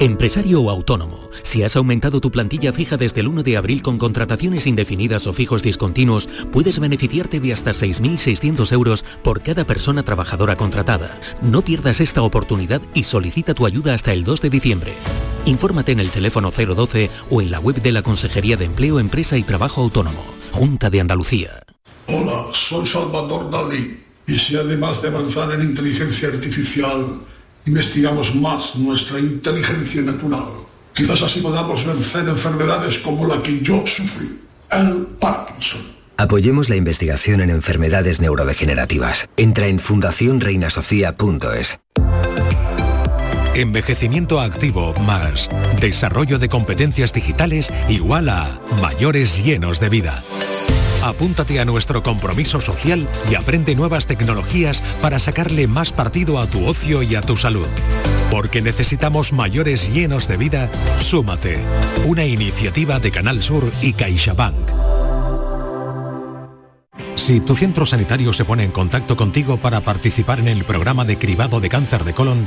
Empresario o autónomo, si has aumentado tu plantilla fija desde el 1 de abril con contrataciones indefinidas o fijos discontinuos, puedes beneficiarte de hasta 6.600 euros por cada persona trabajadora contratada. No pierdas esta oportunidad y solicita tu ayuda hasta el 2 de diciembre. Infórmate en el teléfono 012 o en la web de la Consejería de Empleo, Empresa y Trabajo Autónomo, Junta de Andalucía. Hola, soy Salvador Dalí. Y si además de avanzar en inteligencia artificial, investigamos más nuestra inteligencia natural. Quizás así podamos vencer enfermedades como la que yo sufrí, el Parkinson. Apoyemos la investigación en enfermedades neurodegenerativas. Entra en fundacionreinasofía.es. Envejecimiento activo más desarrollo de competencias digitales igual a mayores llenos de vida. Apúntate a nuestro compromiso social y aprende nuevas tecnologías para sacarle más partido a tu ocio y a tu salud. Porque necesitamos mayores llenos de vida, súmate. Una iniciativa de Canal Sur y CaixaBank. Si tu centro sanitario se pone en contacto contigo para participar en el programa de cribado de cáncer de colon,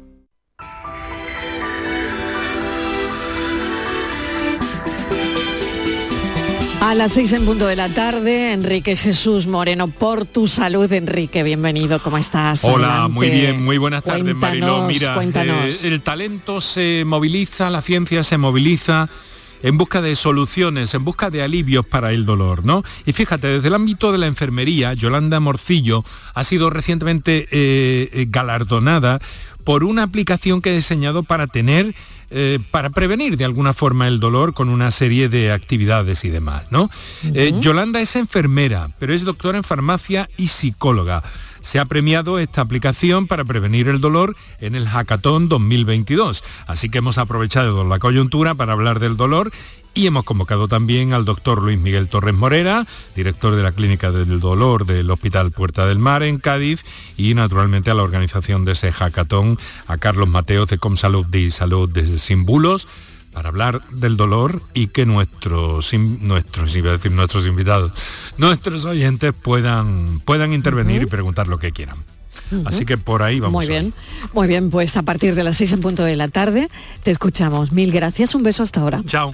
A las seis en punto de la tarde, Enrique Jesús Moreno, por tu salud, Enrique, bienvenido, ¿cómo estás? Hola, Adelante. muy bien, muy buenas tardes, Mariló. Mira, cuéntanos. eh, el talento se moviliza, la ciencia se moviliza en busca de soluciones, en busca de alivios para el dolor, ¿no? Y fíjate, desde el ámbito de la enfermería, Yolanda Morcillo ha sido recientemente eh, eh, galardonada por una aplicación que ha diseñado para tener eh, para prevenir de alguna forma el dolor con una serie de actividades y demás, ¿no? Eh, Yolanda es enfermera, pero es doctora en farmacia y psicóloga. Se ha premiado esta aplicación para prevenir el dolor en el Hackathon 2022. Así que hemos aprovechado la coyuntura para hablar del dolor y hemos convocado también al doctor Luis Miguel Torres Morera, director de la Clínica del Dolor del Hospital Puerta del Mar en Cádiz y naturalmente a la organización de ese hackathon, a Carlos Mateos de Comsalud y Salud de Sin Bulos, para hablar del dolor y que nuestros, nuestros, iba a decir nuestros invitados, nuestros oyentes puedan, puedan intervenir y preguntar lo que quieran. Así que por ahí vamos. Muy bien, muy bien, pues a partir de las seis en punto de la tarde te escuchamos. Mil gracias, un beso hasta ahora. Chao.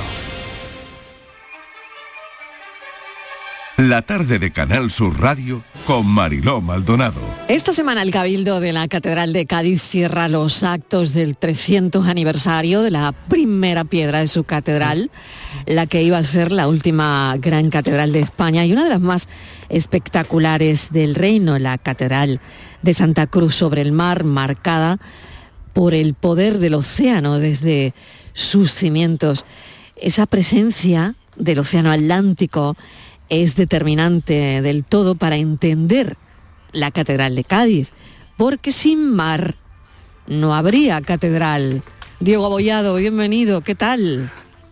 La tarde de Canal Sur Radio con Mariló Maldonado. Esta semana el Cabildo de la Catedral de Cádiz cierra los actos del 300 aniversario de la primera piedra de su catedral, la que iba a ser la última gran catedral de España y una de las más espectaculares del reino, la Catedral de Santa Cruz sobre el mar, marcada por el poder del océano desde sus cimientos. Esa presencia del océano Atlántico es determinante del todo para entender la Catedral de Cádiz, porque sin mar no habría catedral. Diego Abollado, bienvenido, ¿qué tal?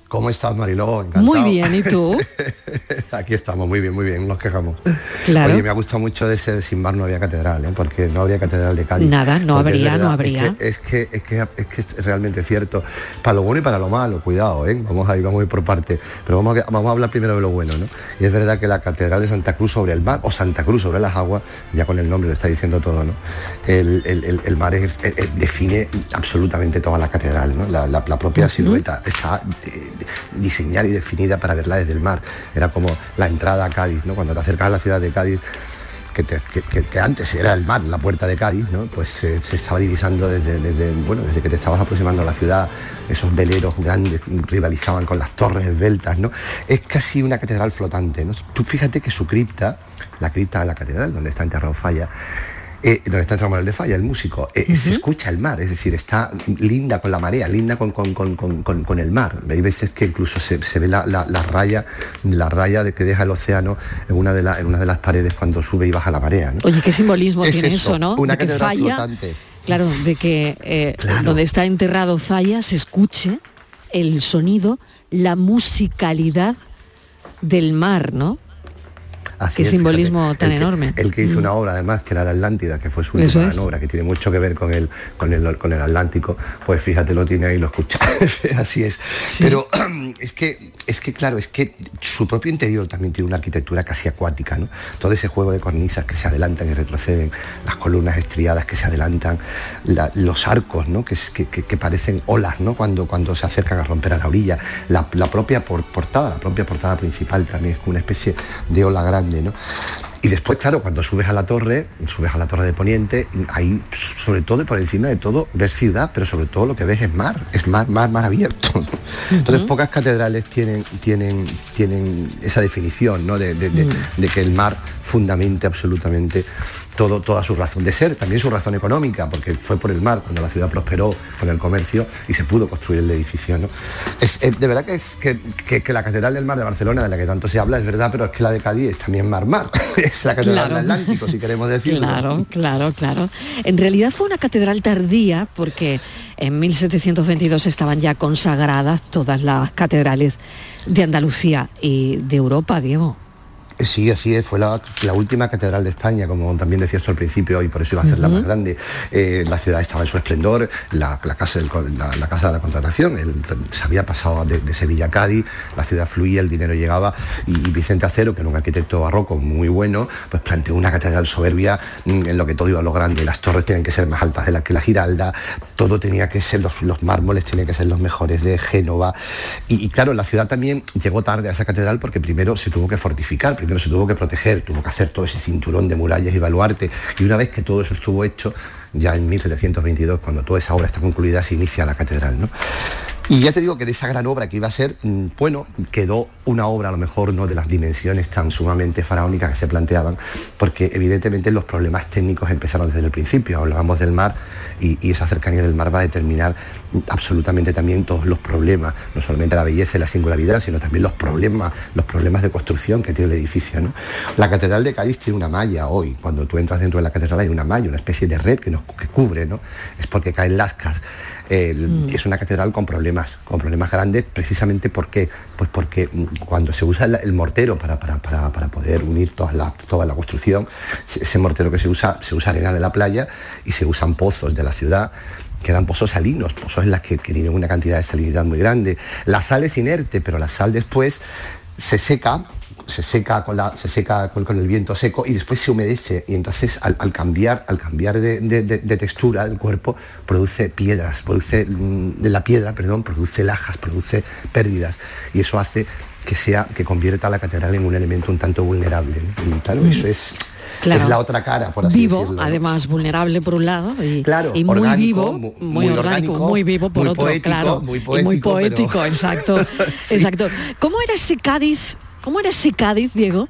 ¿Cómo estás, Mariló? Encantado. Muy bien, ¿y tú? [LAUGHS] Aquí estamos, muy bien, muy bien, nos quejamos. Claro. Oye, me ha gustado mucho de ese sin mar no había catedral, ¿eh? porque no habría catedral de Cádiz. Nada, no Porque habría, verdad, no habría. Es que es, que, es, que, es que es realmente cierto. Para lo bueno y para lo malo, cuidado, ¿eh? Vamos a ir, vamos a ir por parte. Pero vamos a, vamos a hablar primero de lo bueno, ¿no? Y es verdad que la catedral de Santa Cruz sobre el mar, o Santa Cruz sobre las aguas, ya con el nombre lo está diciendo todo, ¿no? El, el- el- el mar es- define absolutamente toda la catedral, ¿no? La, la- la propia silueta está eh, diseñada y definida para verla desde el mar. Era como la entrada a Cádiz, ¿no? Cuando te acercas a la ciudad de Cádiz, que, te- que- que- que antes era el mar, la puerta de Cádiz, ¿no? Pues eh, se estaba divisando desde, desde, bueno, desde que te estabas aproximando a la ciudad, esos veleros grandes rivalizaban con las torres esbeltas, ¿no? Es casi una catedral flotante, ¿no? Tú fíjate que su cripta, la cripta de la catedral, donde está enterrado Falla, eh, donde está Manuel de Falla, el músico, eh, se escucha el mar, es decir, está linda con la marea, linda con, con- con- con- el mar. Hay veces que incluso se, se ve la, la- la raya, la raya de que deja el océano en una de, la- en una de las paredes cuando sube y baja la marea. ¿no? Oye, qué simbolismo Es tiene eso, eso, ¿no? Una de que falla, flotante. claro, de que eh, donde está enterrado falla se escuche el sonido, la musicalidad del mar, ¿no? Así Qué es, simbolismo fíjate. tan El que- enorme. El que hizo Mm. una obra además que era la Atlántida, que fue su última gran obra, que tiene mucho que ver con el, con el, con el Atlántico, pues fíjate, lo tiene ahí, lo escucha. [LAUGHS] Así es. Pero [CLEARS THROAT] es que, es que claro, es que su propio interior también tiene una arquitectura casi acuática, ¿no? Todo ese juego de cornisas que se adelantan y retroceden, las columnas estriadas que se adelantan, la- los arcos, ¿no? Que, que, que- parecen olas, ¿no? Cuando, cuando se acercan a romper a la orilla. La, la propia por- portada, la propia portada principal también es como una especie de ola grande, ¿no? Y después, claro, cuando subes a la torre, subes a la torre de Poniente, ahí, sobre todo y por encima de todo, ves ciudad, pero sobre todo lo que ves es mar, es mar, mar, mar abierto. Entonces, pocas catedrales tienen, tienen, tienen esa definición, ¿no? De, de- de- Mm. de que el mar fundamente absolutamente todo, toda su razón de ser, también su razón económica, porque fue por el mar cuando la ciudad prosperó con el comercio y se pudo construir el edificio. ¿no? Es, es- de verdad que, es, que, que- que la Catedral del Mar de Barcelona, de la que tanto se habla, es verdad, pero es que la de Cádiz es también mar-mar. [LAUGHS] es la Catedral Claro. del Atlántico, si queremos decirlo. Claro, claro, claro. En realidad fue una catedral tardía porque en 1722 estaban ya consagradas todas las catedrales de Andalucía y de Europa, Diego. Sí, así es, fue la, la última catedral de España, como también decías tú al principio, y por eso iba a ser la más grande. Eh, la ciudad estaba en su esplendor, la, la casa, del co- la, la casa de la contratación, el- se había pasado de, de Sevilla a Cádiz, la ciudad fluía, el dinero llegaba, y, y Vicente Acero, que era un arquitecto barroco muy bueno, pues planteó una catedral soberbia mm, en lo que todo iba a lo grande, las torres tenían que ser más altas de las que la Giralda, todo tenía que ser, los, los mármoles tenían que ser los mejores de Génova, y, y claro, la ciudad también llegó tarde a esa catedral porque primero se tuvo que fortificar, primero se tuvo que proteger, tuvo que hacer todo ese cinturón de murallas y baluarte. Y una vez que todo eso estuvo hecho, ya en 1722, cuando toda esa obra está concluida, se inicia la catedral. ¿no? Y ya te digo que de esa gran obra que iba a ser, mm, bueno, quedó una obra a lo mejor no de las dimensiones tan sumamente faraónicas que se planteaban, porque evidentemente los problemas técnicos empezaron desde el principio. Hablábamos del mar y, esa cercanía del mar va a determinar absolutamente también todos los problemas, no solamente la belleza y la singularidad, sino también los problemas, los problemas de construcción que tiene el edificio. ¿no? La Catedral de Cádiz tiene una malla hoy. Cuando tú entras dentro de la catedral hay una malla, una especie de red que nos que cubre, ¿no? Es porque caen lascas. El- Es una catedral con problemas, con problemas grandes, precisamente porque, pues porque mm, cuando se usa el, mortero para, para- para- para poder unir toda la, toda la construcción, se- ese mortero que se usa, se usa arena de la playa y se usan pozos de la ciudad que eran pozos salinos, pozos en las que, que tienen una cantidad de salinidad muy grande. La sal es inerte, pero la sal después se seca, se seca con, la, se seca con, con el viento seco y después se humedece y entonces al, al cambiar, al cambiar de, de- textura el cuerpo produce piedras, produce mm, de la piedra, perdón, produce lajas, produce pérdidas y eso hace que sea que convierta a la catedral en un elemento un tanto vulnerable. ¿no? Y claro, eso es, Claro. es la otra cara, por así vivo, además vulnerable por un lado y, Claro, y muy orgánico, vivo, mu- muy, muy orgánico, orgánico, muy vivo por muy otro, poético, claro, muy y muy poético, pero- poético, [LAUGHS] exacto, Sí. exacto. ¿Cómo era ese Cádiz? ¿Cómo era ese Cádiz, Diego,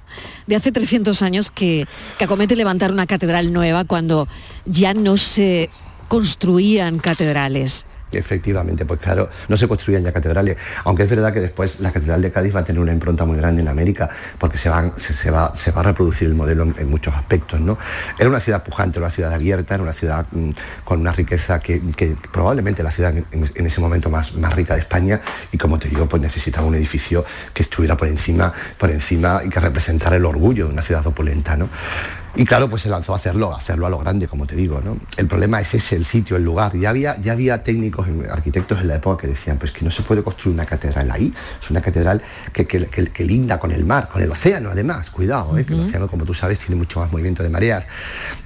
de hace 300 años que, que acomete levantar una catedral nueva cuando ya no se construían catedrales? Efectivamente, pues claro, no se construían ya catedrales, aunque es verdad que después la Catedral de Cádiz va a tener una impronta muy grande en América, porque se, van, se, va, se va a reproducir el modelo en, muchos aspectos. ¿no? Era una ciudad pujante, era una ciudad abierta, era una ciudad mm, con una riqueza que, que probablemente la ciudad en, en ese momento más, más rica de España, y como te digo, pues necesitaba un edificio que estuviera por encima, por encima y que representara el orgullo de una ciudad opulenta. ¿no? Y claro, pues se lanzó a hacerlo, a hacerlo a lo grande, como te digo, ¿no? El problema es ese, el sitio, el lugar. Ya había, ya había técnicos, arquitectos en la época que decían, pues que no se puede construir una catedral ahí. Es una catedral que, que- que- que linda con el mar, con el océano además. Cuidado, ¿eh? que el océano, como tú sabes, tiene mucho más movimiento de mareas.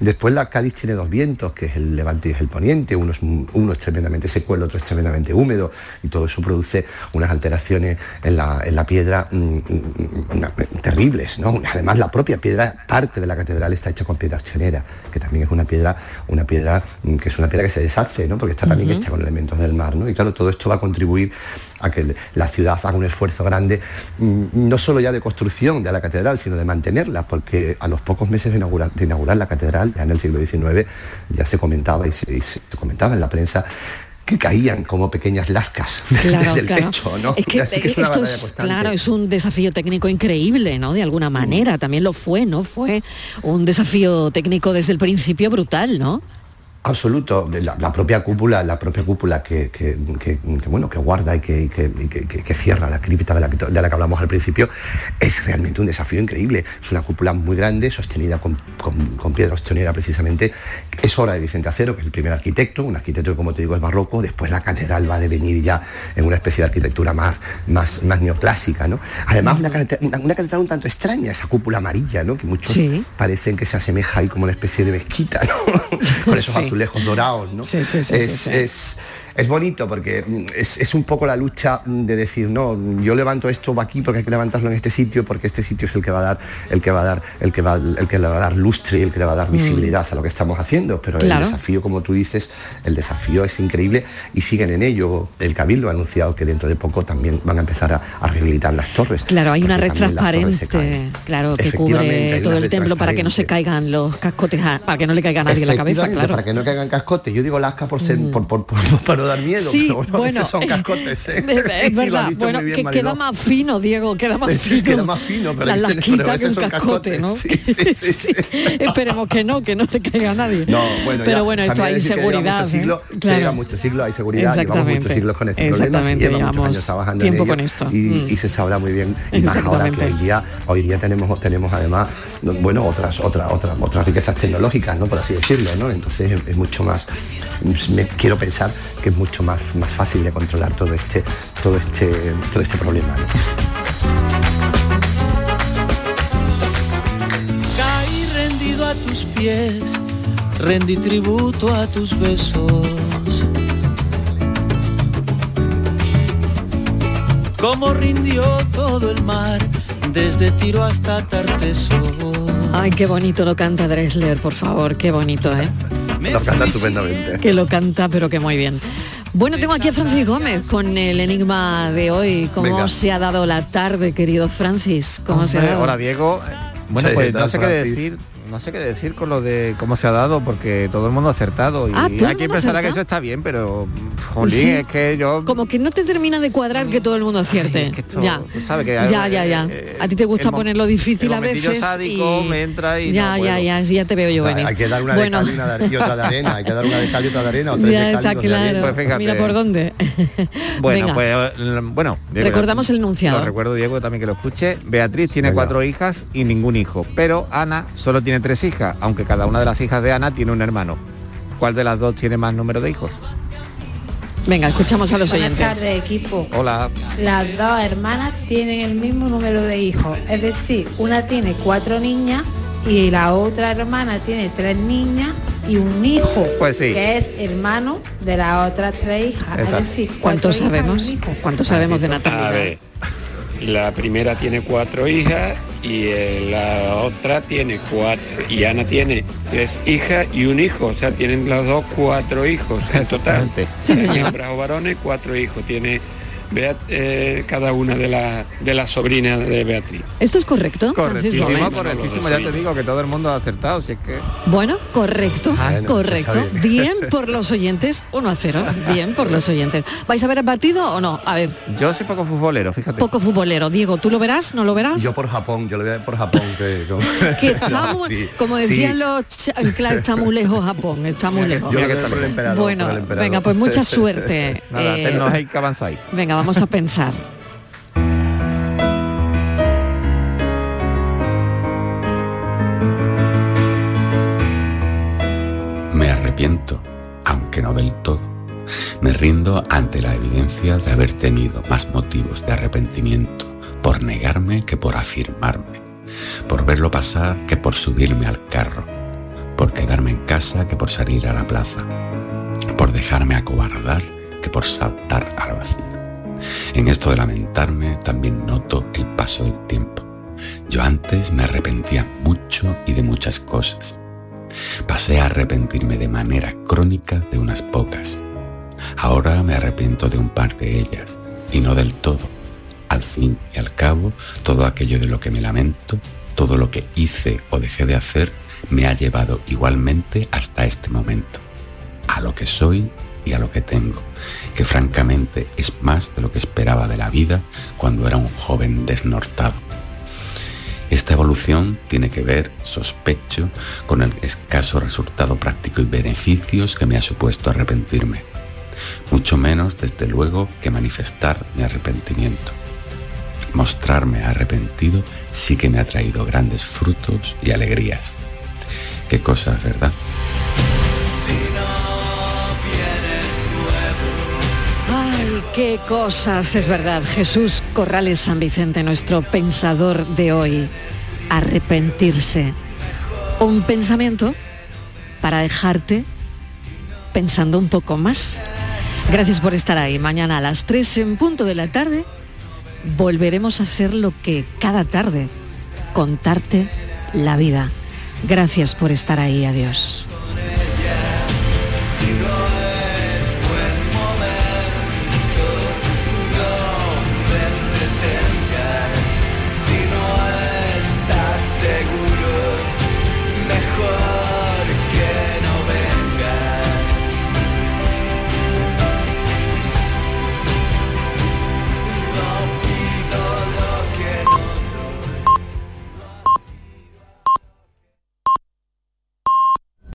Después la Cádiz tiene dos vientos, que es el levante y es el poniente. Uno es, uno es tremendamente seco, el otro es tremendamente húmedo. Y todo eso produce unas alteraciones en la, en la piedra mm, mm, una- terribles. ¿no? Además, la propia piedra, parte de la catedral está hecha con piedra accionera, que también es una piedra, una piedra mm, que es una piedra que se deshace, ¿no? porque está también hecha con elementos del mar. ¿no? Y claro, todo esto va a contribuir a que la ciudad haga un esfuerzo grande, mm, no solo ya de construcción de la catedral, sino de mantenerla, porque a los pocos meses de inaugurar, de inaugurar la catedral, ya en el siglo XIX, ya se comentaba y se, y se comentaba en la prensa que caían como pequeñas lascas [LAUGHS] Claro, desde el claro. techo, ¿no? Es que, Así que es una esto batalla es, constante. claro, es un desafío técnico increíble, ¿no? De alguna manera, también lo fue, ¿no? Fue un desafío técnico desde el principio brutal, ¿no? Absoluto, la, la propia cúpula, la propia cúpula que, que- que- que, bueno, que guarda y que, cierra la cripta de la, que, de la que hablamos al principio, es realmente un desafío increíble. Es una cúpula muy grande, sostenida con, con- con piedra ostionera precisamente. Es obra de Vicente Acero, que es el primer arquitecto, un arquitecto que como te digo es barroco, después la catedral va a devenir ya en una especie de arquitectura más, más, más neoclásica. ¿no? Además, una- una catedral un tanto extraña, esa cúpula amarilla, ¿no? que muchos parecen que se asemeja ahí como una especie de mezquita, ¿no? [LAUGHS] con esos Sí. Azulejos dorados, ¿no? Sí, sí, sí, es, sí, sí. es- es bonito porque mm, es, es un poco la lucha mm, de decir, no, yo levanto esto aquí porque hay que levantarlo en este sitio, porque este sitio es el que va a dar, el que va a dar, el que va, el que le va a dar lustre y el que le va a dar Mm. visibilidad a lo que estamos haciendo. Pero Claro. el desafío, como tú dices, el desafío es increíble y siguen en ello. El Cabildo ha anunciado que dentro de poco también van a empezar a, a rehabilitar las torres. Claro, hay una red transparente, claro, que cubre todo el templo para que no se caigan los cascotes, a- para que no le caiga a nadie en la cabeza, claro. Para que no caigan cascotes. Yo digo lasca por ser, por, por, por- [LAUGHS] para no dar miedo, Sí, pero bueno, bueno, son [LAUGHS] cascotes. ¿eh? Es Sí, sí, verdad, dicho bueno, bien, que queda más fino, Diego, queda más [LAUGHS] Sí, fino. queda más fino, pero la lasquita que un cascote, ¿no? [LAUGHS] Sí, Esperemos que no, que no le caiga a nadie. No, bueno, pero bueno, esto hay seguridad. muchos ¿eh? siglos, Claro. Se lleva muchos siglos, hay seguridad, llevamos muchos Exactamente. siglos con este problema, se Exactamente, lleva muchos años trabajando tiempo en ello con esto. Y, Mm. y se sabrá muy bien. Y más ahora que hoy día, hoy día tenemos, tenemos además, bueno, otras, otras, otras, otras riquezas tecnológicas, ¿no? Por así decirlo, ¿no? Entonces es, es mucho más, me quiero pensar que es mucho más, más fácil de controlar todo este, todo este, todo este problema. ¿no? Caí rendido a tus pies, rendí tributo a tus besos. Como rindió todo el mar, desde Tiro hasta Tarteso. Ay, qué bonito lo canta Dressler, por favor, qué bonito, ¿eh? Lo canta estupendamente. Que lo canta, pero que muy bien. Bueno, tengo aquí a Francis Gómez con el enigma de hoy. ¿Cómo Venga. se ha dado la tarde, querido Francis? ¿Cómo se ha dado? Hola Diego. Bueno, ¿Qué pues no sé qué decir, no sé qué decir con lo de cómo se ha dado, porque todo el mundo ha acertado y Ah, ¿todo el hay quien mundo pensará que eso está bien, pero jolín, Sí. es que yo Como que no te termina de cuadrar que todo el mundo acierte. ya. tú sabes que ya, ya, ya. a ti te gusta ponerlo difícil el a veces. sádico y... me entra y ya, no ya, puedo. ya, sí, ya te veo yo venir. Hay que dar una bueno, de cal y, una de- y otra de arena, hay que dar una de cal y otra de arena, o tres ya de cal y está dos de arena. claro. Pues fíjate. Mira por dónde. [LAUGHS] Bueno, Venga. pues eh, bueno, Diego, Recordamos el enunciado. Lo recuerdo Diego también que lo escuche. Beatriz tiene Venga. cuatro hijas y ningún hijo, pero Ana solo tiene tres hijas, aunque cada una de las hijas de Ana tiene un hermano. ¿Cuál de las dos tiene más número de hijos? Venga, escuchamos a los Buenas oyentes. tardes, equipo. Hola. Las dos hermanas tienen el mismo número de hijos, es decir, una tiene cuatro niñas y la otra hermana tiene tres niñas y un hijo, Pues sí. que es hermano de las otras tres hijas. Exacto. Es decir, ¿Cuánto sabemos? ¿Cuánto sabemos de A natalidad? La primera tiene cuatro hijas y eh, la otra tiene cuatro. Y Ana tiene tres hijas y un hijo. O sea, tienen las dos cuatro hijos en total. Sí, señor. Hembras o varones, cuatro hijos. Tiene Beat- eh, cada una de, las de las sobrinas de Beatriz. ¿Esto es correcto, Correctísimo, correctísimo, ya te digo que todo el mundo ha acertado, si es que Bueno, correcto, Bueno, correcto. pues está Bien por los oyentes, 1 a 0. Bien por los oyentes. ¿Vais a ver el partido o no? A ver, yo soy poco futbolero, fíjate. poco futbolero. Diego, ¿tú lo verás? ¿No lo verás? Yo por Japón, yo lo voy a ver por Japón. Que, como- [LAUGHS] que estamos, [LAUGHS] Sí, como sí. decían los chanclas, está muy lejos Japón, está muy lejos. Yo lo veo por el emperador, Bueno, por el emperador. venga, pues mucha [LAUGHS] suerte. Nada, Eh, no hay que avanzar. venga, vamos a pensar. Me arrepiento, aunque no del todo. Me rindo ante la evidencia de haber tenido más motivos de arrepentimiento por negarme que por afirmarme, por verlo pasar que por subirme al carro, por quedarme en casa que por salir a la plaza, por dejarme acobardar que por saltar al vacío. En esto de lamentarme también noto el paso del tiempo. Yo antes me arrepentía mucho y de muchas cosas. Pasé a arrepentirme de manera crónica de unas pocas. Ahora me arrepiento de un par de ellas, y no del todo. Al fin y al cabo, todo aquello de lo que me lamento, todo lo que hice o dejé de hacer, me ha llevado igualmente hasta este momento. A lo que soy y a lo que tengo, que francamente es más de lo que esperaba de la vida cuando era un joven desnortado. Esta evolución tiene que ver, sospecho, con el escaso resultado práctico y beneficios que me ha supuesto arrepentirme. Mucho menos, desde luego, que manifestar mi arrepentimiento. Mostrarme arrepentido sí que me ha traído grandes frutos y alegrías. Qué cosas, ¿verdad? Qué cosas, es verdad. Jesús Corrales San Vicente, nuestro pensador de hoy. Arrepentirse. Un pensamiento para dejarte pensando un poco más. Gracias por estar ahí. Mañana a las 3 en punto de la tarde volveremos a hacer lo que cada tarde, contarte la vida. Gracias por estar ahí. Adiós.